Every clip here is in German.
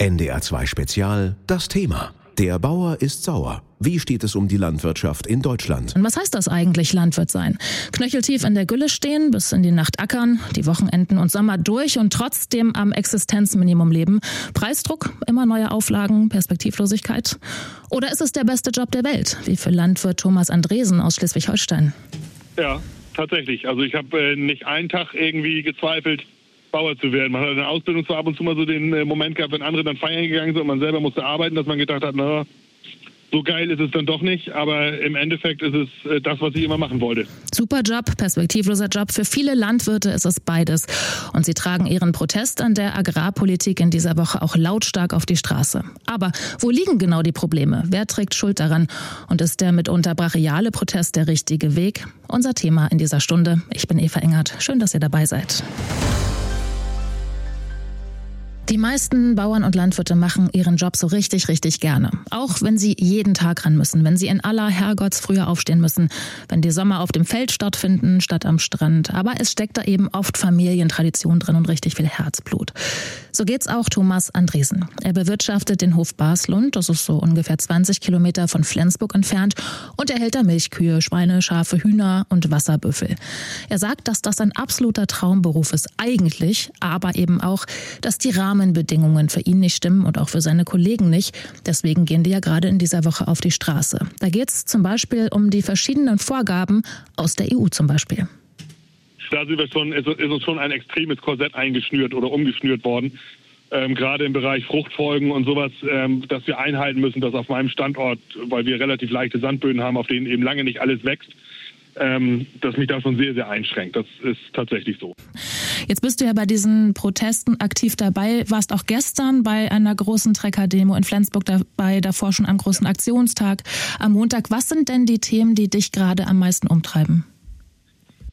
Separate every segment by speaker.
Speaker 1: NDR 2 Spezial Das Thema. Der Bauer ist sauer. Wie steht es um die Landwirtschaft in Deutschland?
Speaker 2: Und was heißt das eigentlich, Landwirt sein? Knöcheltief in der Gülle stehen, bis in die Nacht ackern, die Wochenenden und Sommer durch und trotzdem am Existenzminimum leben. Preisdruck, immer neue Auflagen, Perspektivlosigkeit? Oder ist es der beste Job der Welt, wie für Landwirt Thomas Andresen aus Schleswig-Holstein?
Speaker 3: Ja, tatsächlich. Also ich habe äh, nicht einen Tag irgendwie gezweifelt, Bauer zu werden. Man hat in der Ausbildung zwar ab und zu mal so den äh, Moment gehabt, wenn andere dann feiern gegangen sind und man selber musste arbeiten, dass man gedacht hat, na, so geil ist es dann doch nicht, aber im Endeffekt ist es äh, das, was ich immer machen wollte.
Speaker 2: Super Job, perspektivloser Job. Für viele Landwirte ist es beides. Und sie tragen ihren Protest an der Agrarpolitik in dieser Woche auch lautstark auf die Straße. Aber wo liegen genau die Probleme? Wer trägt Schuld daran? Und ist der mitunter brachiale Protest der richtige Weg? Unser Thema in dieser Stunde. Ich bin Eva Engert. Schön, dass ihr dabei seid. Die meisten Bauern und Landwirte machen ihren Job so richtig, richtig gerne. Auch wenn sie jeden Tag ran müssen, wenn sie in aller Herrgottsfrühe aufstehen müssen, wenn die Sommer auf dem Feld stattfinden statt am Strand. Aber es steckt da eben oft Familientradition drin und richtig viel Herzblut. So geht's auch Thomas Andresen. Er bewirtschaftet den Hof Baslund, das ist so ungefähr 20 Kilometer von Flensburg entfernt, und er hält da Milchkühe, Schweine, Schafe, Hühner und Wasserbüffel. Er sagt, dass das ein absoluter Traumberuf ist, eigentlich, aber eben auch, dass die Rahmen Rahmenbedingungen für ihn nicht stimmen und auch für seine Kollegen nicht. Deswegen gehen die ja gerade in dieser Woche auf die Straße. Da geht es zum Beispiel um die verschiedenen Vorgaben aus der EU zum Beispiel.
Speaker 3: Da sind wir schon, ist, uns schon ein extremes Korsett eingeschnürt oder umgeschnürt worden. Ähm, gerade im Bereich Fruchtfolgen und sowas, ähm, dass wir einhalten müssen, dass auf meinem Standort, weil wir relativ leichte Sandböden haben, auf denen eben lange nicht alles wächst, ähm, dass mich das schon sehr, sehr einschränkt. Das ist tatsächlich so.
Speaker 2: Jetzt bist du ja bei diesen Protesten aktiv dabei, warst auch gestern bei einer großen Trecker-Demo in Flensburg dabei, davor schon am großen Aktionstag am Montag. Was sind denn die Themen, die dich gerade am meisten umtreiben?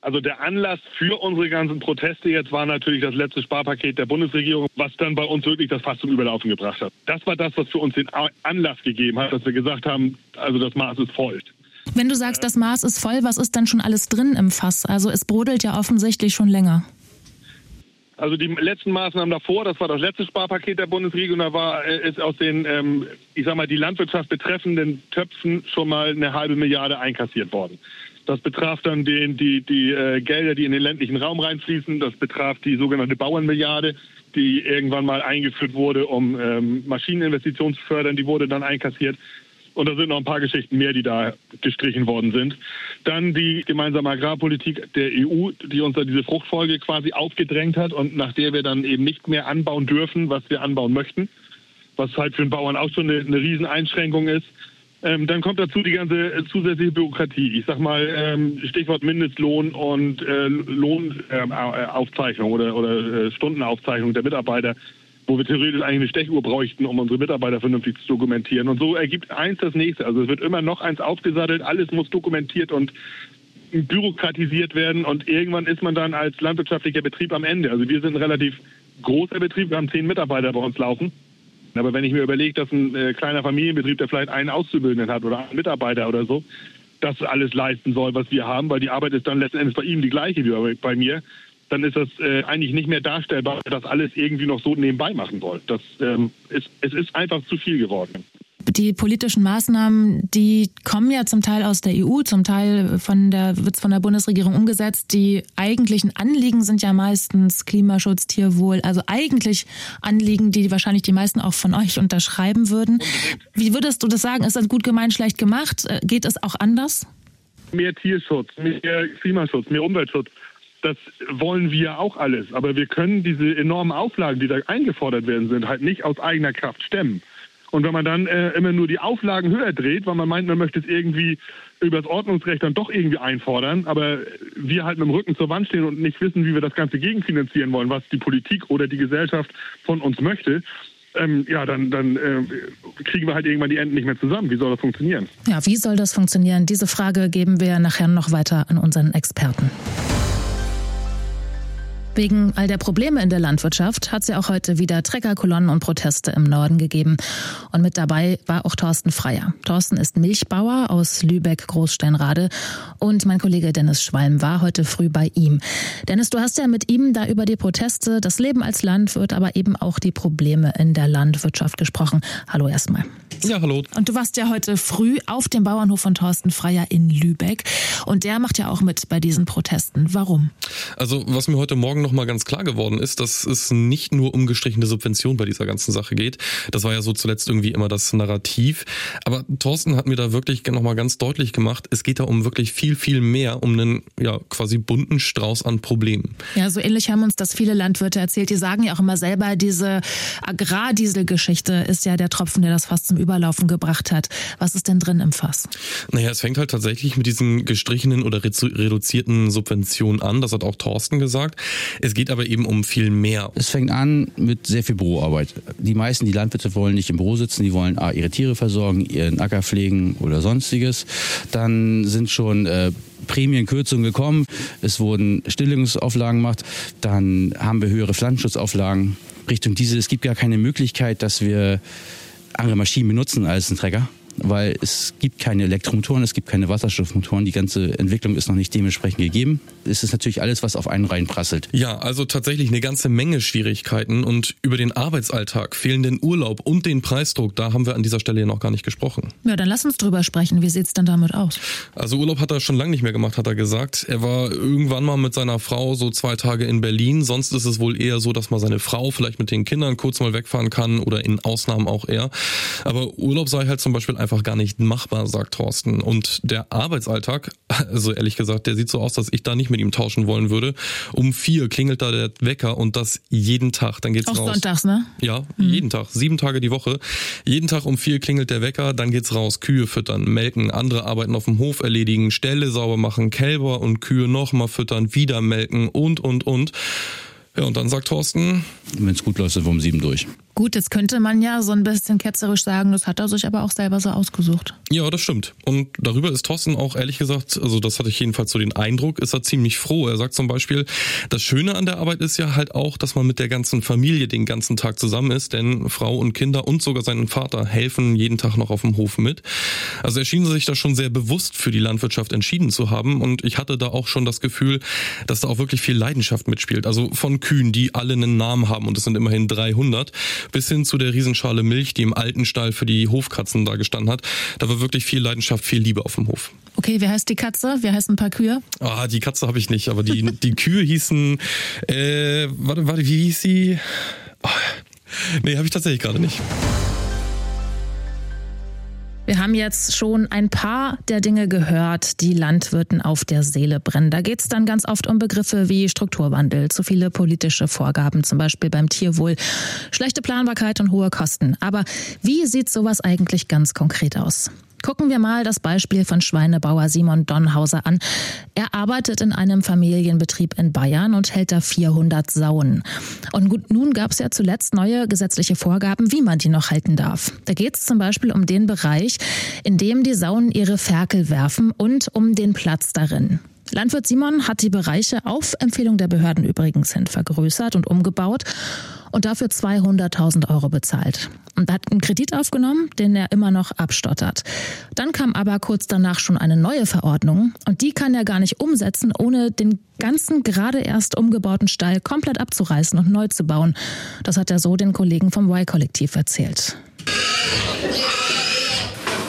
Speaker 3: Also der Anlass für unsere ganzen Proteste jetzt war natürlich das letzte Sparpaket der Bundesregierung, was dann bei uns wirklich das Fass zum Überlaufen gebracht hat. Das war das, was für uns den Anlass gegeben hat, dass wir gesagt haben, also das Maß ist voll.
Speaker 2: Wenn du sagst, das Maß ist voll, was ist denn schon alles drin im Fass? Also es brodelt ja offensichtlich schon länger.
Speaker 3: Also die letzten Maßnahmen davor, das war das letzte Sparpaket der Bundesregierung, da war äh, ist aus den, ähm, ich sag mal, die Landwirtschaft betreffenden Töpfen schon mal eine halbe Milliarde einkassiert worden. Das betraf dann den, die, die äh, Gelder, die in den ländlichen Raum reinfließen. Das betraf die sogenannte Bauernmilliarde, die irgendwann mal eingeführt wurde, um ähm, Maschineninvestitionen zu fördern. Die wurde dann einkassiert. Und da sind noch ein paar Geschichten mehr, die da gestrichen worden sind. Dann die gemeinsame Agrarpolitik der EU, die uns da diese Fruchtfolge quasi aufgedrängt hat und nach der wir dann eben nicht mehr anbauen dürfen, was wir anbauen möchten. Was halt für den Bauern auch schon eine, eine Rieseneinschränkung ist. Ähm, dann kommt dazu die ganze zusätzliche Bürokratie. Ich sag mal, ähm, Stichwort Mindestlohn und äh, Lohnaufzeichnung äh, oder, oder äh, Stundenaufzeichnung der Mitarbeiter wo wir theoretisch eigentlich eine Stechuhr bräuchten, um unsere Mitarbeiter vernünftig zu dokumentieren. Und so ergibt eins das nächste. Also es wird immer noch eins aufgesattelt, alles muss dokumentiert und bürokratisiert werden und irgendwann ist man dann als landwirtschaftlicher Betrieb am Ende. Also wir sind ein relativ großer Betrieb, wir haben zehn Mitarbeiter bei uns laufen. Aber wenn ich mir überlege, dass ein äh, kleiner Familienbetrieb, der vielleicht einen Auszubildenden hat oder einen Mitarbeiter oder so, das alles leisten soll, was wir haben, weil die Arbeit ist dann letzten Endes bei ihm die gleiche wie bei mir, dann ist das äh, eigentlich nicht mehr darstellbar, dass alles irgendwie noch so nebenbei machen soll. Das ähm, ist, es ist einfach zu viel geworden.
Speaker 2: Die politischen Maßnahmen, die kommen ja zum Teil aus der EU, zum Teil von der, wird von der Bundesregierung umgesetzt. Die eigentlichen Anliegen sind ja meistens Klimaschutz, Tierwohl, also eigentlich Anliegen, die wahrscheinlich die meisten auch von euch unterschreiben würden. Wie würdest du das sagen? Ist das gut gemeint, schlecht gemacht? Äh, geht es auch anders?
Speaker 3: Mehr Tierschutz, mehr Klimaschutz, mehr Umweltschutz das wollen wir auch alles. Aber wir können diese enormen Auflagen, die da eingefordert werden sind, halt nicht aus eigener Kraft stemmen. Und wenn man dann äh, immer nur die Auflagen höher dreht, weil man meint, man möchte es irgendwie über das Ordnungsrecht dann doch irgendwie einfordern, aber wir halt mit dem Rücken zur Wand stehen und nicht wissen, wie wir das Ganze gegenfinanzieren wollen, was die Politik oder die Gesellschaft von uns möchte, ähm, ja, dann, dann äh, kriegen wir halt irgendwann die Enden nicht mehr zusammen. Wie soll das funktionieren?
Speaker 2: Ja, wie soll das funktionieren? Diese Frage geben wir nachher noch weiter an unseren Experten. Wegen all der Probleme in der Landwirtschaft hat es ja auch heute wieder Treckerkolonnen und Proteste im Norden gegeben. Und mit dabei war auch Thorsten Freier. Thorsten ist Milchbauer aus Lübeck-Großsteinrade und mein Kollege Dennis Schwalm war heute früh bei ihm. Dennis, du hast ja mit ihm da über die Proteste, das Leben als Landwirt, aber eben auch die Probleme in der Landwirtschaft gesprochen. Hallo erstmal.
Speaker 4: Ja, hallo.
Speaker 2: Und du warst ja heute früh auf dem Bauernhof von Thorsten Freier in Lübeck und der macht ja auch mit bei diesen Protesten. Warum?
Speaker 4: Also, was mir heute Morgen nochmal ganz klar geworden ist, dass es nicht nur um gestrichene Subvention bei dieser ganzen Sache geht. Das war ja so zuletzt irgendwie immer das Narrativ. Aber Thorsten hat mir da wirklich nochmal ganz deutlich gemacht, es geht da um wirklich viel, viel mehr, um einen ja quasi bunten Strauß an Problemen.
Speaker 2: Ja, so ähnlich haben uns das viele Landwirte erzählt. Die sagen ja auch immer selber, diese Agrardieselgeschichte ist ja der Tropfen, der das Fass zum Überlaufen gebracht hat. Was ist denn drin im Fass?
Speaker 4: Naja, es fängt halt tatsächlich mit diesen gestrichenen oder reduzierten Subventionen an. Das hat auch Thorsten gesagt. Es geht aber eben um viel mehr.
Speaker 5: Es fängt an mit sehr viel Büroarbeit. Die meisten, die Landwirte wollen nicht im Büro sitzen, die wollen A, ihre Tiere versorgen, ihren Acker pflegen oder sonstiges. Dann sind schon äh, Prämienkürzungen gekommen. Es wurden Stillungsauflagen gemacht. Dann haben wir höhere Pflanzenschutzauflagen Richtung Diesel. Es gibt gar keine Möglichkeit, dass wir andere Maschinen benutzen als ein Trecker weil es gibt keine Elektromotoren, es gibt keine Wasserstoffmotoren. Die ganze Entwicklung ist noch nicht dementsprechend gegeben. Es ist natürlich alles, was auf einen reinprasselt.
Speaker 4: Ja, also tatsächlich eine ganze Menge Schwierigkeiten und über den Arbeitsalltag, fehlenden Urlaub und den Preisdruck, da haben wir an dieser Stelle ja noch gar nicht gesprochen.
Speaker 2: Ja, dann lass uns drüber sprechen. Wie sieht's denn damit aus?
Speaker 4: Also Urlaub hat er schon lange nicht mehr gemacht, hat er gesagt. Er war irgendwann mal mit seiner Frau so zwei Tage in Berlin. Sonst ist es wohl eher so, dass mal seine Frau vielleicht mit den Kindern kurz mal wegfahren kann oder in Ausnahmen auch er. Aber Urlaub sei halt zum Beispiel einfach gar nicht machbar, sagt Thorsten. Und der Arbeitsalltag, also ehrlich gesagt, der sieht so aus, dass ich da nicht mit ihm tauschen wollen würde. Um vier klingelt da der Wecker und das jeden Tag. Dann geht's
Speaker 2: Auch
Speaker 4: raus.
Speaker 2: sonntags, ne?
Speaker 4: Ja, mhm. jeden Tag. Sieben Tage die Woche. Jeden Tag um vier klingelt der Wecker, dann geht's raus. Kühe füttern, melken, andere Arbeiten auf dem Hof erledigen, Ställe sauber machen, Kälber und Kühe nochmal füttern, wieder melken und, und, und. Ja, und dann sagt Thorsten.
Speaker 5: Wenn es gut läuft, sind wir um sieben durch.
Speaker 2: Gut, jetzt könnte man ja so ein bisschen ketzerisch sagen, das hat er sich aber auch selber so ausgesucht.
Speaker 4: Ja, das stimmt. Und darüber ist Thorsten auch ehrlich gesagt, also das hatte ich jedenfalls so den Eindruck, ist er ziemlich froh. Er sagt zum Beispiel, das Schöne an der Arbeit ist ja halt auch, dass man mit der ganzen Familie den ganzen Tag zusammen ist, denn Frau und Kinder und sogar seinen Vater helfen jeden Tag noch auf dem Hof mit. Also er schien sich da schon sehr bewusst für die Landwirtschaft entschieden zu haben und ich hatte da auch schon das Gefühl, dass da auch wirklich viel Leidenschaft mitspielt. Also von Kühen, die alle einen Namen haben und es sind immerhin 300 bis hin zu der Riesenschale Milch, die im alten Stall für die Hofkatzen da gestanden hat. Da war wirklich viel Leidenschaft, viel Liebe auf dem Hof.
Speaker 2: Okay, wie heißt die Katze? Wie heißen ein paar Kühe?
Speaker 4: Ah, die Katze habe ich nicht, aber die, die Kühe hießen, äh, warte, warte, wie hieß sie? Oh, nee, habe ich tatsächlich gerade nicht.
Speaker 2: Wir haben jetzt schon ein paar der Dinge gehört, die Landwirten auf der Seele brennen. Da geht es dann ganz oft um Begriffe wie Strukturwandel, zu viele politische Vorgaben, zum Beispiel beim Tierwohl, schlechte Planbarkeit und hohe Kosten. Aber wie sieht sowas eigentlich ganz konkret aus? Gucken wir mal das Beispiel von Schweinebauer Simon Donhauser an. Er arbeitet in einem Familienbetrieb in Bayern und hält da 400 Sauen. Und gut, nun gab es ja zuletzt neue gesetzliche Vorgaben, wie man die noch halten darf. Da geht es zum Beispiel um den Bereich, in dem die Sauen ihre Ferkel werfen und um den Platz darin. Landwirt Simon hat die Bereiche auf Empfehlung der Behörden übrigens hin vergrößert und umgebaut und dafür 200.000 Euro bezahlt. Und hat einen Kredit aufgenommen, den er immer noch abstottert. Dann kam aber kurz danach schon eine neue Verordnung und die kann er gar nicht umsetzen, ohne den ganzen gerade erst umgebauten Stall komplett abzureißen und neu zu bauen. Das hat er so den Kollegen vom Y-Kollektiv erzählt.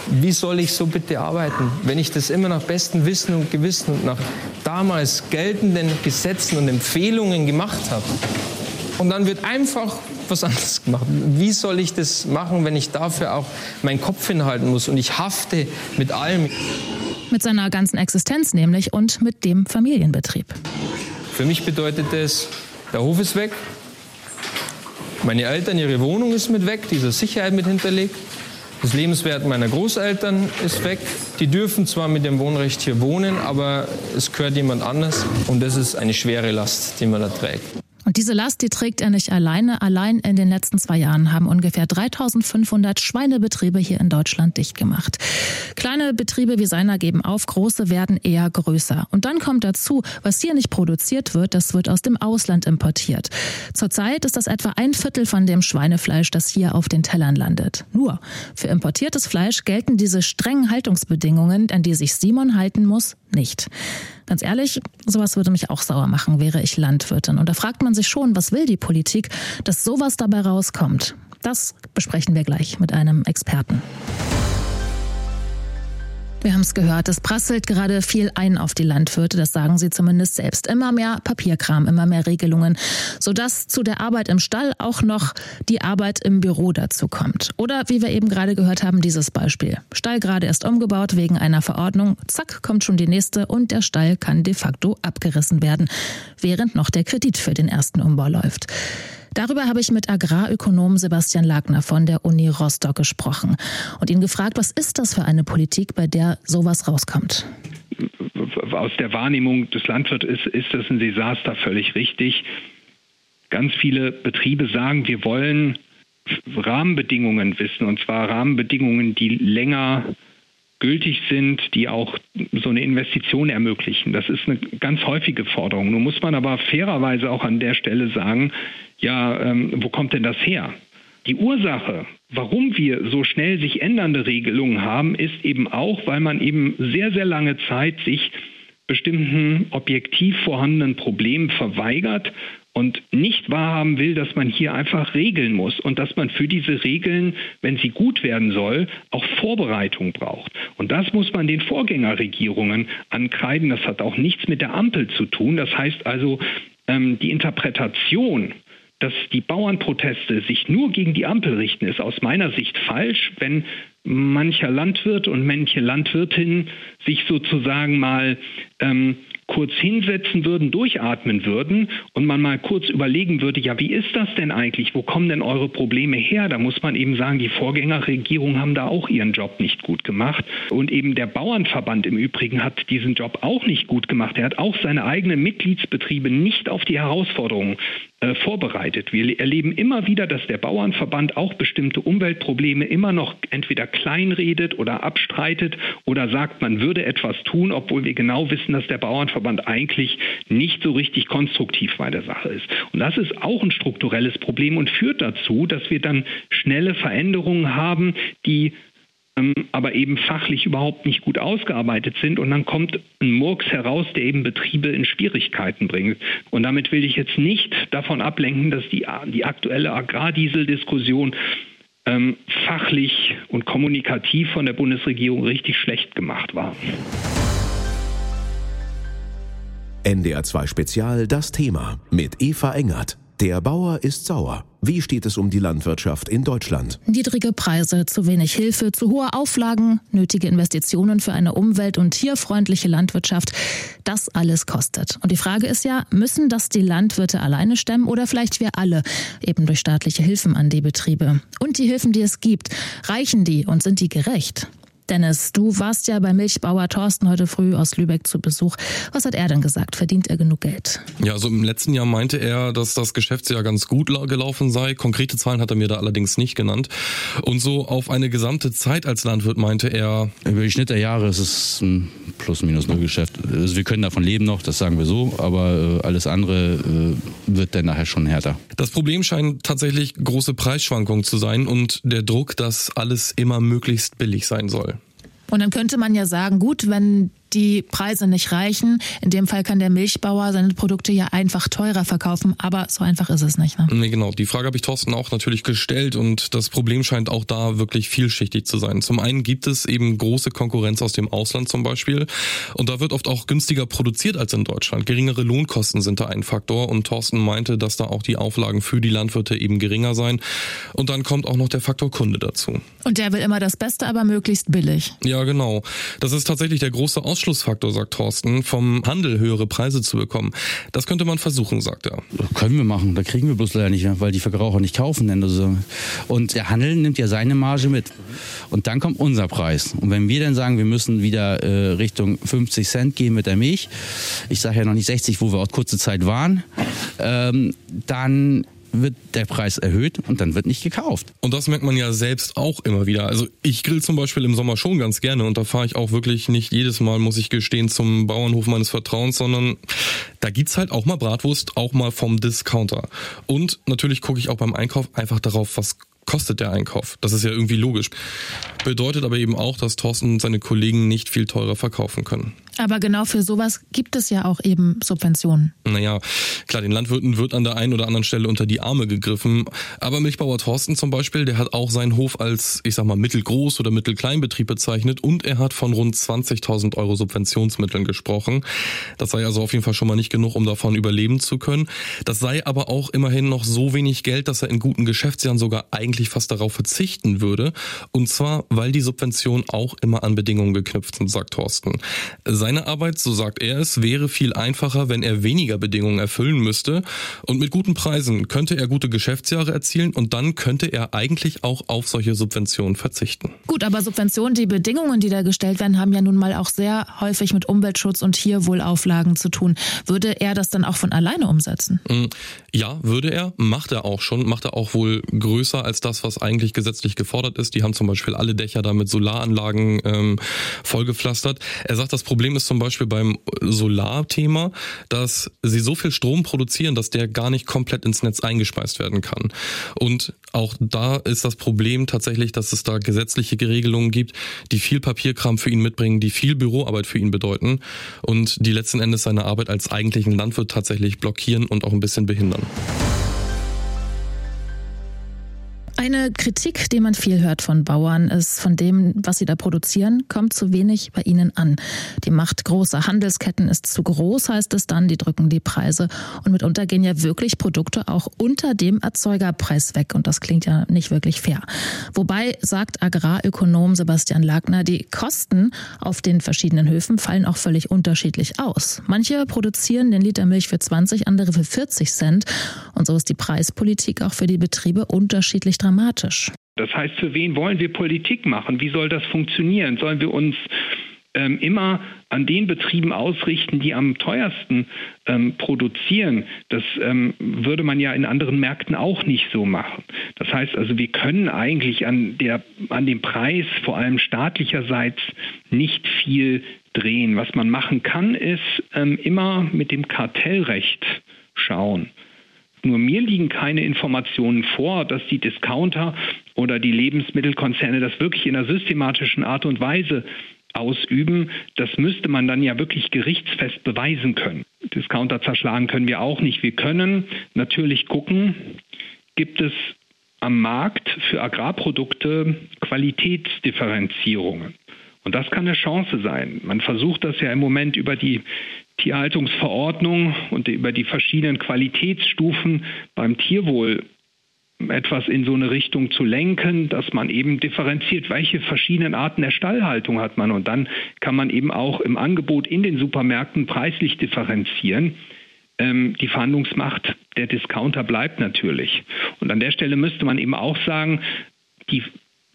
Speaker 6: Wie soll ich so bitte arbeiten, wenn ich das immer nach bestem Wissen und Gewissen und nach damals geltenden Gesetzen und Empfehlungen gemacht habe? Und dann wird einfach was anderes gemacht. Wie soll ich das machen, wenn ich dafür auch meinen Kopf hinhalten muss und ich hafte mit allem?
Speaker 2: Mit seiner ganzen Existenz nämlich und mit dem Familienbetrieb.
Speaker 6: Für mich bedeutet das, der Hof ist weg, meine Eltern, ihre Wohnung ist mit weg, diese Sicherheit mit hinterlegt. Das Lebenswert meiner Großeltern ist weg. Die dürfen zwar mit dem Wohnrecht hier wohnen, aber es gehört jemand anders. Und das ist eine schwere Last, die man da trägt.
Speaker 2: Diese Last, die trägt er nicht alleine. Allein in den letzten zwei Jahren haben ungefähr 3500 Schweinebetriebe hier in Deutschland dicht gemacht. Kleine Betriebe wie seiner geben auf, große werden eher größer. Und dann kommt dazu, was hier nicht produziert wird, das wird aus dem Ausland importiert. Zurzeit ist das etwa ein Viertel von dem Schweinefleisch, das hier auf den Tellern landet. Nur für importiertes Fleisch gelten diese strengen Haltungsbedingungen, an die sich Simon halten muss, nicht. Ganz ehrlich, sowas würde mich auch sauer machen, wäre ich Landwirtin. Und da fragt man sich schon, was will die Politik, dass sowas dabei rauskommt? Das besprechen wir gleich mit einem Experten. Wir haben es gehört, es prasselt gerade viel ein auf die Landwirte, das sagen sie zumindest selbst. Immer mehr Papierkram, immer mehr Regelungen, sodass zu der Arbeit im Stall auch noch die Arbeit im Büro dazu kommt. Oder wie wir eben gerade gehört haben, dieses Beispiel. Stall gerade erst umgebaut wegen einer Verordnung, zack, kommt schon die nächste und der Stall kann de facto abgerissen werden, während noch der Kredit für den ersten Umbau läuft. Darüber habe ich mit Agrarökonom Sebastian Lagner von der Uni Rostock gesprochen und ihn gefragt, was ist das für eine Politik, bei der sowas rauskommt?
Speaker 7: Aus der Wahrnehmung des Landwirts ist, ist das ein Desaster völlig richtig. Ganz viele Betriebe sagen, wir wollen Rahmenbedingungen wissen, und zwar Rahmenbedingungen, die länger gültig sind, die auch so eine Investition ermöglichen. Das ist eine ganz häufige Forderung. Nun muss man aber fairerweise auch an der Stelle sagen, ja, ähm, wo kommt denn das her? Die Ursache, warum wir so schnell sich ändernde Regelungen haben, ist eben auch, weil man eben sehr, sehr lange Zeit sich bestimmten objektiv vorhandenen Problemen verweigert und nicht wahrhaben will, dass man hier einfach regeln muss und dass man für diese Regeln, wenn sie gut werden soll, auch Vorbereitung braucht. Und das muss man den Vorgängerregierungen ankreiden. Das hat auch nichts mit der Ampel zu tun. Das heißt also, ähm, die Interpretation dass die Bauernproteste sich nur gegen die Ampel richten, ist aus meiner Sicht falsch, wenn mancher Landwirt und manche Landwirtin sich sozusagen mal ähm, kurz hinsetzen würden, durchatmen würden und man mal kurz überlegen würde, ja, wie ist das denn eigentlich? Wo kommen denn eure Probleme her? Da muss man eben sagen, die Vorgängerregierungen haben da auch ihren Job nicht gut gemacht. Und eben der Bauernverband im Übrigen hat diesen Job auch nicht gut gemacht. Er hat auch seine eigenen Mitgliedsbetriebe nicht auf die Herausforderungen äh, vorbereitet. Wir erleben immer wieder, dass der Bauernverband auch bestimmte Umweltprobleme immer noch entweder kleinredet oder abstreitet oder sagt, man würde etwas tun, obwohl wir genau wissen, dass der Bauernverband eigentlich nicht so richtig konstruktiv bei der Sache ist. Und das ist auch ein strukturelles Problem und führt dazu, dass wir dann schnelle Veränderungen haben, die aber eben fachlich überhaupt nicht gut ausgearbeitet sind und dann kommt ein Murks heraus, der eben Betriebe in Schwierigkeiten bringt. Und damit will ich jetzt nicht davon ablenken, dass die, die aktuelle Agrardieseldiskussion ähm, fachlich und kommunikativ von der Bundesregierung richtig schlecht gemacht war.
Speaker 1: NDR 2 Spezial Das Thema mit Eva Engert. Der Bauer ist sauer. Wie steht es um die Landwirtschaft in Deutschland?
Speaker 2: Niedrige Preise, zu wenig Hilfe, zu hohe Auflagen, nötige Investitionen für eine umwelt- und tierfreundliche Landwirtschaft. Das alles kostet. Und die Frage ist ja, müssen das die Landwirte alleine stemmen oder vielleicht wir alle, eben durch staatliche Hilfen an die Betriebe? Und die Hilfen, die es gibt, reichen die und sind die gerecht? Dennis, du warst ja bei Milchbauer Thorsten heute früh aus Lübeck zu Besuch. Was hat er denn gesagt? Verdient er genug Geld?
Speaker 4: Ja, also im letzten Jahr meinte er, dass das Geschäftsjahr ganz gut gelaufen sei. Konkrete Zahlen hat er mir da allerdings nicht genannt. Und so auf eine gesamte Zeit als Landwirt meinte er.
Speaker 5: Über die Schnitt der Jahre ist es ein Plus-Minus-Null-Geschäft. Also wir können davon leben noch, das sagen wir so, aber äh, alles andere äh, wird dann nachher schon härter.
Speaker 4: Das Problem scheint tatsächlich große Preisschwankungen zu sein und der Druck, dass alles immer möglichst billig sein soll.
Speaker 2: Und dann könnte man ja sagen, gut, wenn die Preise nicht reichen. In dem Fall kann der Milchbauer seine Produkte ja einfach teurer verkaufen, aber so einfach ist es nicht. Ne?
Speaker 4: Nee, genau. Die Frage habe ich Thorsten auch natürlich gestellt und das Problem scheint auch da wirklich vielschichtig zu sein. Zum einen gibt es eben große Konkurrenz aus dem Ausland zum Beispiel und da wird oft auch günstiger produziert als in Deutschland. Geringere Lohnkosten sind da ein Faktor und Thorsten meinte, dass da auch die Auflagen für die Landwirte eben geringer seien. Und dann kommt auch noch der Faktor Kunde dazu.
Speaker 2: Und der will immer das Beste, aber möglichst billig.
Speaker 4: Ja, genau. Das ist tatsächlich der große Aus Ausschlussfaktor, sagt Thorsten, vom Handel höhere Preise zu bekommen. Das könnte man versuchen, sagt er.
Speaker 5: Das können wir machen, da kriegen wir bloß leider nicht, weil die Verbraucher nicht kaufen. Also. Und der Handel nimmt ja seine Marge mit. Und dann kommt unser Preis. Und wenn wir dann sagen, wir müssen wieder äh, Richtung 50 Cent gehen mit der Milch, ich sage ja noch nicht 60, wo wir auch kurze Zeit waren, ähm, dann wird der Preis erhöht und dann wird nicht gekauft.
Speaker 4: Und das merkt man ja selbst auch immer wieder. Also ich grill zum Beispiel im Sommer schon ganz gerne und da fahre ich auch wirklich nicht jedes Mal, muss ich gestehen, zum Bauernhof meines Vertrauens, sondern da gibt's halt auch mal Bratwurst, auch mal vom Discounter. Und natürlich gucke ich auch beim Einkauf einfach darauf, was kostet der Einkauf. Das ist ja irgendwie logisch. Bedeutet aber eben auch, dass Thorsten und seine Kollegen nicht viel teurer verkaufen können.
Speaker 2: Aber genau für sowas gibt es ja auch eben Subventionen.
Speaker 4: Naja, klar, den Landwirten wird an der einen oder anderen Stelle unter die Arme gegriffen. Aber Milchbauer Thorsten zum Beispiel, der hat auch seinen Hof als, ich sag mal, mittelgroß oder mittelkleinbetrieb bezeichnet und er hat von rund 20.000 Euro Subventionsmitteln gesprochen. Das sei also auf jeden Fall schon mal nicht genug, um davon überleben zu können. Das sei aber auch immerhin noch so wenig Geld, dass er in guten Geschäftsjahren sogar eigentlich fast darauf verzichten würde. Und zwar, weil die Subventionen auch immer an Bedingungen geknüpft sind, sagt Thorsten. Seine Arbeit, so sagt er es, wäre viel einfacher, wenn er weniger Bedingungen erfüllen müsste. Und mit guten Preisen könnte er gute Geschäftsjahre erzielen und dann könnte er eigentlich auch auf solche Subventionen verzichten.
Speaker 2: Gut, aber Subventionen, die Bedingungen, die da gestellt werden, haben ja nun mal auch sehr häufig mit Umweltschutz und Tierwohlauflagen zu tun. Würde er das dann auch von alleine umsetzen? Mm,
Speaker 4: ja, würde er. Macht er auch schon. Macht er auch wohl größer als das, was eigentlich gesetzlich gefordert ist. Die haben zum Beispiel alle Dächer da mit Solaranlagen ähm, vollgepflastert. Er sagt, das Problem ist zum Beispiel beim Solarthema, dass sie so viel Strom produzieren, dass der gar nicht komplett ins Netz eingespeist werden kann. Und auch da ist das Problem tatsächlich, dass es da gesetzliche Regelungen gibt, die viel Papierkram für ihn mitbringen, die viel Büroarbeit für ihn bedeuten und die letzten Endes seine Arbeit als eigentlichen Landwirt tatsächlich blockieren und auch ein bisschen behindern.
Speaker 2: Eine Kritik, die man viel hört von Bauern, ist, von dem, was sie da produzieren, kommt zu wenig bei ihnen an. Die Macht großer Handelsketten ist zu groß, heißt es dann, die drücken die Preise. Und mitunter gehen ja wirklich Produkte auch unter dem Erzeugerpreis weg. Und das klingt ja nicht wirklich fair. Wobei, sagt Agrarökonom Sebastian Lagner, die Kosten auf den verschiedenen Höfen fallen auch völlig unterschiedlich aus. Manche produzieren den Liter Milch für 20, andere für 40 Cent. Und so ist die Preispolitik auch für die Betriebe unterschiedlich dramatisch.
Speaker 7: Das heißt, für wen wollen wir Politik machen? Wie soll das funktionieren? Sollen wir uns ähm, immer an den Betrieben ausrichten, die am teuersten ähm, produzieren. Das ähm, würde man ja in anderen Märkten auch nicht so machen. Das heißt also, wir können eigentlich an, der, an dem Preis, vor allem staatlicherseits, nicht viel drehen. Was man machen kann, ist ähm, immer mit dem Kartellrecht schauen. Nur mir liegen keine Informationen vor, dass die Discounter oder die Lebensmittelkonzerne das wirklich in einer systematischen Art und Weise ausüben. Das müsste man dann ja wirklich gerichtsfest beweisen können. Discounter zerschlagen können wir auch nicht. Wir können natürlich gucken, gibt es am Markt für Agrarprodukte Qualitätsdifferenzierungen. Und das kann eine Chance sein. Man versucht das ja im Moment über die Tierhaltungsverordnung und über die verschiedenen Qualitätsstufen beim Tierwohl etwas in so eine Richtung zu lenken, dass man eben differenziert, welche verschiedenen Arten der Stallhaltung hat man. Und dann kann man eben auch im Angebot in den Supermärkten preislich differenzieren. Ähm, die Verhandlungsmacht der Discounter bleibt natürlich. Und an der Stelle müsste man eben auch sagen, die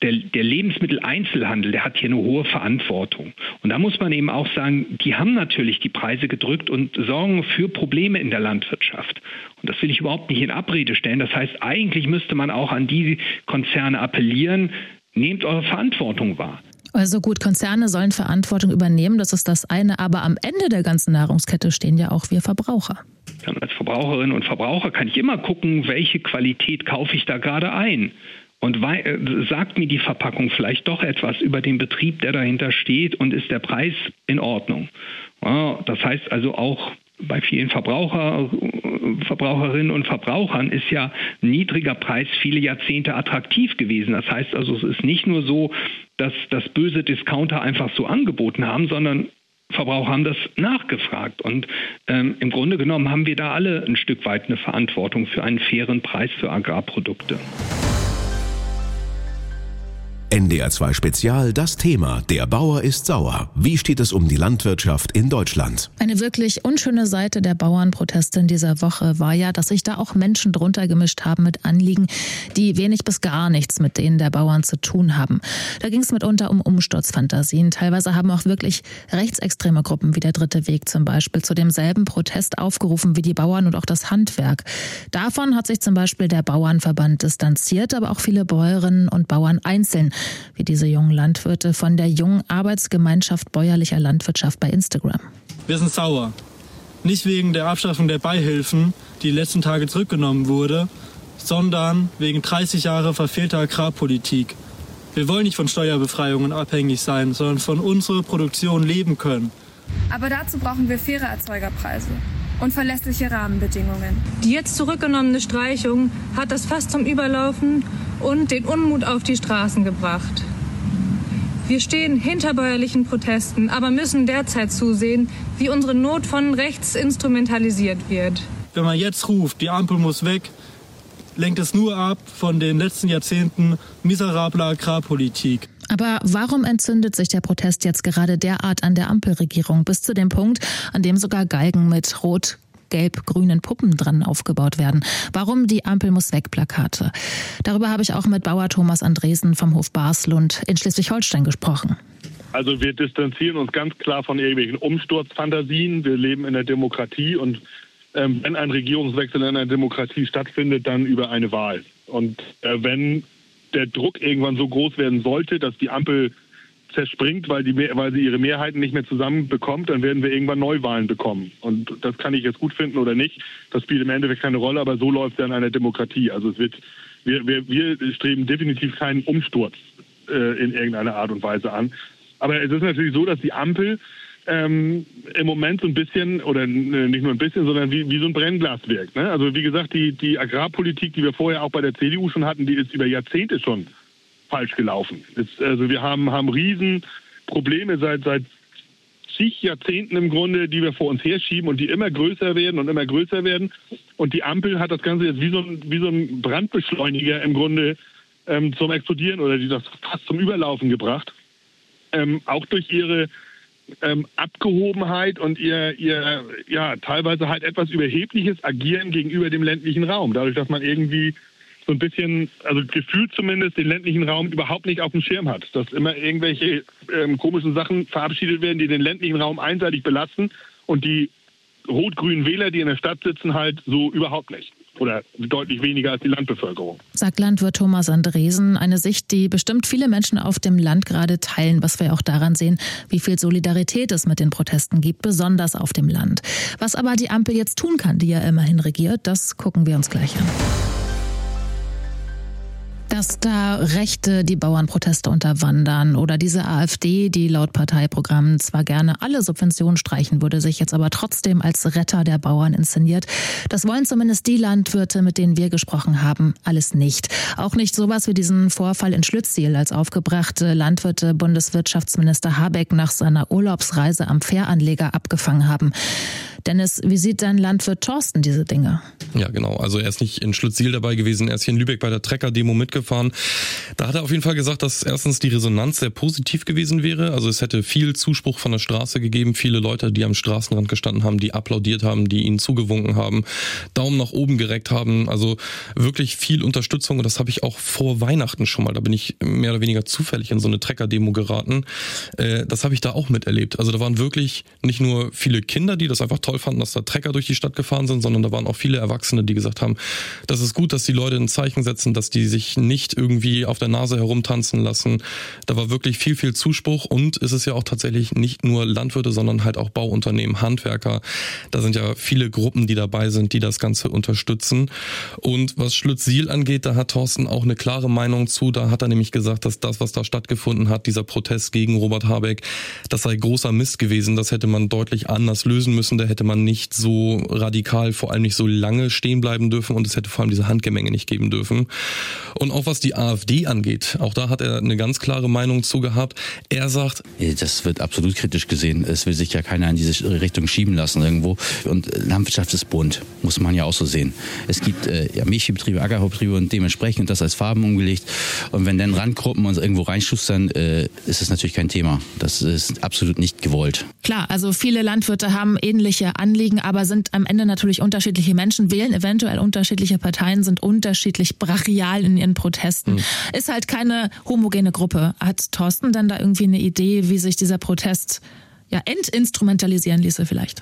Speaker 7: der, der Lebensmitteleinzelhandel, der hat hier eine hohe Verantwortung. Und da muss man eben auch sagen, die haben natürlich die Preise gedrückt und sorgen für Probleme in der Landwirtschaft. Und das will ich überhaupt nicht in Abrede stellen. Das heißt, eigentlich müsste man auch an die Konzerne appellieren, nehmt eure Verantwortung wahr.
Speaker 2: Also gut, Konzerne sollen Verantwortung übernehmen, das ist das eine, aber am Ende der ganzen Nahrungskette stehen ja auch wir Verbraucher.
Speaker 7: Als Verbraucherinnen und Verbraucher kann ich immer gucken, welche Qualität kaufe ich da gerade ein. Und äh, sagt mir die Verpackung vielleicht doch etwas über den Betrieb, der dahinter steht und ist der Preis in Ordnung? Ja, das heißt also auch bei vielen Verbraucher, Verbraucherinnen und Verbrauchern ist ja niedriger Preis viele Jahrzehnte attraktiv gewesen. Das heißt also, es ist nicht nur so, dass das böse Discounter einfach so angeboten haben, sondern Verbraucher haben das nachgefragt. Und ähm, im Grunde genommen haben wir da alle ein Stück weit eine Verantwortung für einen fairen Preis für Agrarprodukte.
Speaker 1: NDR2 Spezial das Thema Der Bauer ist sauer. Wie steht es um die Landwirtschaft in Deutschland?
Speaker 2: Eine wirklich unschöne Seite der Bauernproteste in dieser Woche war ja, dass sich da auch Menschen drunter gemischt haben mit Anliegen, die wenig bis gar nichts mit denen der Bauern zu tun haben. Da ging es mitunter um Umsturzfantasien. Teilweise haben auch wirklich rechtsextreme Gruppen wie der Dritte Weg zum Beispiel zu demselben Protest aufgerufen wie die Bauern und auch das Handwerk. Davon hat sich zum Beispiel der Bauernverband distanziert, aber auch viele Bäuerinnen und Bauern einzeln wie diese jungen Landwirte von der jungen Arbeitsgemeinschaft bäuerlicher Landwirtschaft bei Instagram.
Speaker 8: Wir sind sauer. Nicht wegen der Abschaffung der Beihilfen, die die letzten Tage zurückgenommen wurde, sondern wegen 30 Jahre verfehlter Agrarpolitik. Wir wollen nicht von Steuerbefreiungen abhängig sein, sondern von unserer Produktion leben können.
Speaker 9: Aber dazu brauchen wir faire Erzeugerpreise und verlässliche Rahmenbedingungen.
Speaker 10: Die jetzt zurückgenommene Streichung hat das fast zum Überlaufen und den Unmut auf die Straßen gebracht. Wir stehen hinter bäuerlichen Protesten, aber müssen derzeit zusehen, wie unsere Not von rechts instrumentalisiert wird.
Speaker 8: Wenn man jetzt ruft, die Ampel muss weg, lenkt es nur ab von den letzten Jahrzehnten miserabler Agrarpolitik.
Speaker 2: Aber warum entzündet sich der Protest jetzt gerade derart an der Ampelregierung bis zu dem Punkt, an dem sogar Galgen mit Rot gelb-grünen Puppen dran aufgebaut werden. Warum die Ampel muss weg Plakate? Darüber habe ich auch mit Bauer Thomas Andresen vom Hof Baslund in Schleswig-Holstein gesprochen.
Speaker 3: Also wir distanzieren uns ganz klar von irgendwelchen Umsturzfantasien. Wir leben in der Demokratie und ähm, wenn ein Regierungswechsel in einer Demokratie stattfindet, dann über eine Wahl. Und äh, wenn der Druck irgendwann so groß werden sollte, dass die Ampel zerspringt, weil, die, weil sie ihre Mehrheiten nicht mehr zusammenbekommt, dann werden wir irgendwann Neuwahlen bekommen. Und das kann ich jetzt gut finden oder nicht. Das spielt im Endeffekt keine Rolle, aber so läuft es ja in einer Demokratie. Also es wird, wir, wir, wir streben definitiv keinen Umsturz äh, in irgendeiner Art und Weise an. Aber es ist natürlich so, dass die Ampel ähm, im Moment so ein bisschen, oder nicht nur ein bisschen, sondern wie, wie so ein Brennglas wirkt. Ne? Also wie gesagt, die, die Agrarpolitik, die wir vorher auch bei der CDU schon hatten, die ist über Jahrzehnte schon falsch gelaufen. Es, also wir haben, haben Riesenprobleme seit, seit zig Jahrzehnten im Grunde, die wir vor uns herschieben und die immer größer werden und immer größer werden. Und die Ampel hat das Ganze jetzt wie so ein, wie so ein Brandbeschleuniger im Grunde ähm, zum Explodieren oder die das fast zum Überlaufen gebracht. Ähm, auch durch ihre ähm, Abgehobenheit und ihr, ihr ja teilweise halt etwas überhebliches Agieren gegenüber dem ländlichen Raum. Dadurch, dass man irgendwie so ein bisschen, also gefühlt zumindest, den ländlichen Raum überhaupt nicht auf dem Schirm hat. Dass immer irgendwelche ähm, komischen Sachen verabschiedet werden, die den ländlichen Raum einseitig belasten und die rot-grünen Wähler, die in der Stadt sitzen, halt so überhaupt nicht. Oder deutlich weniger als die Landbevölkerung.
Speaker 2: Sagt Landwirt Thomas Andresen. Eine Sicht, die bestimmt viele Menschen auf dem Land gerade teilen, was wir auch daran sehen, wie viel Solidarität es mit den Protesten gibt, besonders auf dem Land. Was aber die Ampel jetzt tun kann, die ja immerhin regiert, das gucken wir uns gleich an dass da Rechte die Bauernproteste unterwandern oder diese AfD, die laut Parteiprogramm zwar gerne alle Subventionen streichen würde, sich jetzt aber trotzdem als Retter der Bauern inszeniert. Das wollen zumindest die Landwirte, mit denen wir gesprochen haben, alles nicht. Auch nicht sowas wie diesen Vorfall in Schlütziel, als aufgebrachte Landwirte Bundeswirtschaftsminister Habeck nach seiner Urlaubsreise am Fähranleger abgefangen haben. Dennis, wie sieht dein Landwirt Thorsten diese Dinge?
Speaker 4: Ja, genau. Also er ist nicht in Schlütziel dabei gewesen, er ist hier in Lübeck bei der Trecker-Demo mitgefahren. Da hat er auf jeden Fall gesagt, dass erstens die Resonanz sehr positiv gewesen wäre. Also es hätte viel Zuspruch von der Straße gegeben, viele Leute, die am Straßenrand gestanden haben, die applaudiert haben, die ihn zugewunken haben, Daumen nach oben gereckt haben. Also wirklich viel Unterstützung und das habe ich auch vor Weihnachten schon mal. Da bin ich mehr oder weniger zufällig in so eine Trecker-Demo geraten. Äh, das habe ich da auch miterlebt. Also da waren wirklich nicht nur viele Kinder, die das einfach toll toll fanden, dass da Trecker durch die Stadt gefahren sind, sondern da waren auch viele Erwachsene, die gesagt haben, das ist gut, dass die Leute ein Zeichen setzen, dass die sich nicht irgendwie auf der Nase herumtanzen lassen. Da war wirklich viel, viel Zuspruch und es ist ja auch tatsächlich nicht nur Landwirte, sondern halt auch Bauunternehmen, Handwerker. Da sind ja viele Gruppen, die dabei sind, die das Ganze unterstützen. Und was Schlütziel angeht, da hat Thorsten auch eine klare Meinung zu. Da hat er nämlich gesagt, dass das, was da stattgefunden hat, dieser Protest gegen Robert Habeck, das sei großer Mist gewesen. Das hätte man deutlich anders lösen müssen. Da hätte hätte man nicht so radikal, vor allem nicht so lange stehen bleiben dürfen und es hätte vor allem diese Handgemenge nicht geben dürfen. Und auch was die AfD angeht, auch da hat er eine ganz klare Meinung zu gehabt. Er sagt,
Speaker 5: das wird absolut kritisch gesehen. Es will sich ja keiner in diese Richtung schieben lassen irgendwo. Und Landwirtschaft ist bunt, muss man ja auch so sehen. Es gibt äh, ja, Milchbetriebe, Ackerbaubetriebe und dementsprechend das als Farben umgelegt. Und wenn dann Randgruppen uns irgendwo reinschustern, äh, ist es natürlich kein Thema. Das ist absolut nicht gewollt.
Speaker 2: Klar, also viele Landwirte haben ähnliche Anliegen, aber sind am Ende natürlich unterschiedliche Menschen, wählen eventuell unterschiedliche Parteien, sind unterschiedlich brachial in ihren Protesten. Mhm. Ist halt keine homogene Gruppe. Hat Thorsten dann da irgendwie eine Idee, wie sich dieser Protest ja, entinstrumentalisieren ließe vielleicht.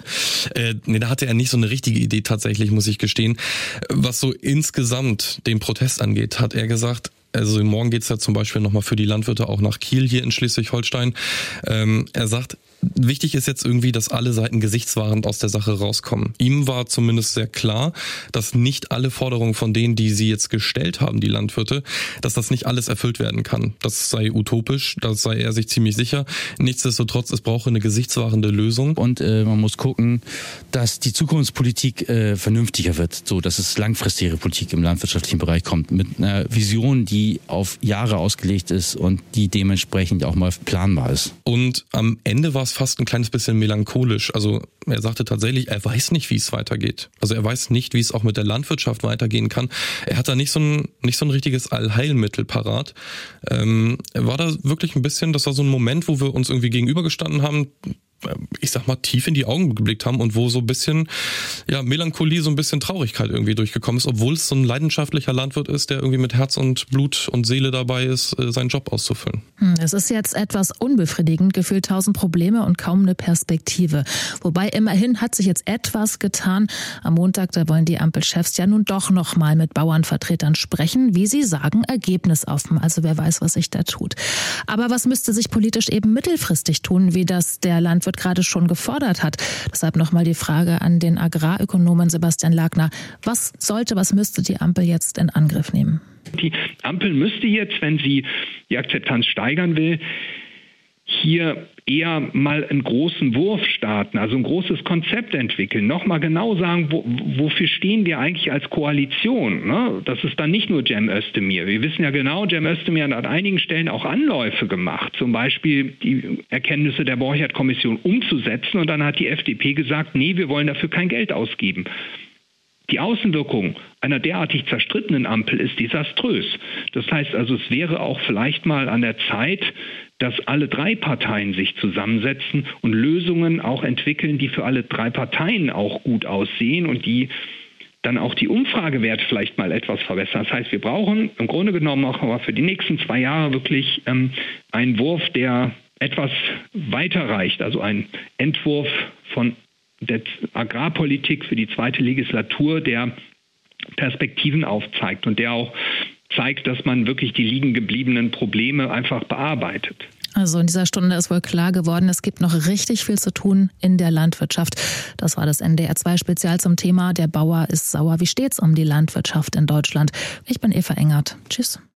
Speaker 4: Äh, nee, da hatte er nicht so eine richtige Idee tatsächlich, muss ich gestehen. Was so insgesamt den Protest angeht, hat er gesagt, also morgen geht's ja zum Beispiel nochmal für die Landwirte auch nach Kiel hier in Schleswig-Holstein. Ähm, er sagt, Wichtig ist jetzt irgendwie, dass alle Seiten gesichtswahrend aus der Sache rauskommen. Ihm war zumindest sehr klar, dass nicht alle Forderungen von denen, die sie jetzt gestellt haben, die Landwirte, dass das nicht alles erfüllt werden kann. Das sei utopisch, das sei er sich ziemlich sicher. Nichtsdestotrotz, es brauche eine gesichtswahrende Lösung.
Speaker 5: Und äh, man muss gucken, dass die Zukunftspolitik äh, vernünftiger wird, so dass es langfristige Politik im landwirtschaftlichen Bereich kommt, mit einer Vision, die auf Jahre ausgelegt ist und die dementsprechend auch mal planbar ist.
Speaker 4: Und am Ende war es fast ein kleines bisschen melancholisch. Also er sagte tatsächlich, er weiß nicht, wie es weitergeht. Also er weiß nicht, wie es auch mit der Landwirtschaft weitergehen kann. Er hat da nicht so ein, nicht so ein richtiges Allheilmittel parat. Ähm, war da wirklich ein bisschen, das war so ein Moment, wo wir uns irgendwie gegenübergestanden haben, ich sag mal, tief in die Augen geblickt haben und wo so ein bisschen, ja, Melancholie, so ein bisschen Traurigkeit irgendwie durchgekommen ist, obwohl es so ein leidenschaftlicher Landwirt ist, der irgendwie mit Herz und Blut und Seele dabei ist, äh, seinen Job auszufüllen.
Speaker 2: Hm, es ist jetzt etwas unbefriedigend, gefühlt tausend Probleme und kaum eine Perspektive. Wobei immerhin hat sich jetzt etwas getan. Am Montag, da wollen die Ampelchefs ja nun doch nochmal mit Bauernvertretern sprechen, wie sie sagen, ergebnisoffen. Also wer weiß, was sich da tut. Aber was müsste sich politisch eben mittelfristig tun, wie das der Landwirt wird gerade schon gefordert hat. Deshalb nochmal die Frage an den Agrarökonomen Sebastian Lagner. Was sollte, was müsste die Ampel jetzt in Angriff nehmen?
Speaker 7: Die Ampel müsste jetzt, wenn sie die Akzeptanz steigern will, hier eher mal einen großen Wurf starten, also ein großes Konzept entwickeln, nochmal genau sagen, wo, wofür stehen wir eigentlich als Koalition. Ne? Das ist dann nicht nur Cem Özdemir. Wir wissen ja genau, Cem Özdemir hat an einigen Stellen auch Anläufe gemacht, zum Beispiel die Erkenntnisse der Borchert-Kommission umzusetzen und dann hat die FDP gesagt, nee, wir wollen dafür kein Geld ausgeben. Die Außenwirkung einer derartig zerstrittenen Ampel ist desaströs. Das heißt also, es wäre auch vielleicht mal an der Zeit, dass alle drei Parteien sich zusammensetzen und Lösungen auch entwickeln, die für alle drei Parteien auch gut aussehen und die dann auch die Umfragewerte vielleicht mal etwas verbessern. Das heißt, wir brauchen im Grunde genommen auch für die nächsten zwei Jahre wirklich ähm, einen Wurf, der etwas weiter reicht, also ein Entwurf von der Agrarpolitik für die zweite Legislatur, der Perspektiven aufzeigt und der auch zeigt, dass man wirklich die liegen gebliebenen Probleme einfach bearbeitet.
Speaker 2: Also in dieser Stunde ist wohl klar geworden, es gibt noch richtig viel zu tun in der Landwirtschaft. Das war das NDR 2 Spezial zum Thema Der Bauer ist sauer. Wie steht's um die Landwirtschaft in Deutschland? Ich bin Eva Engert. Tschüss.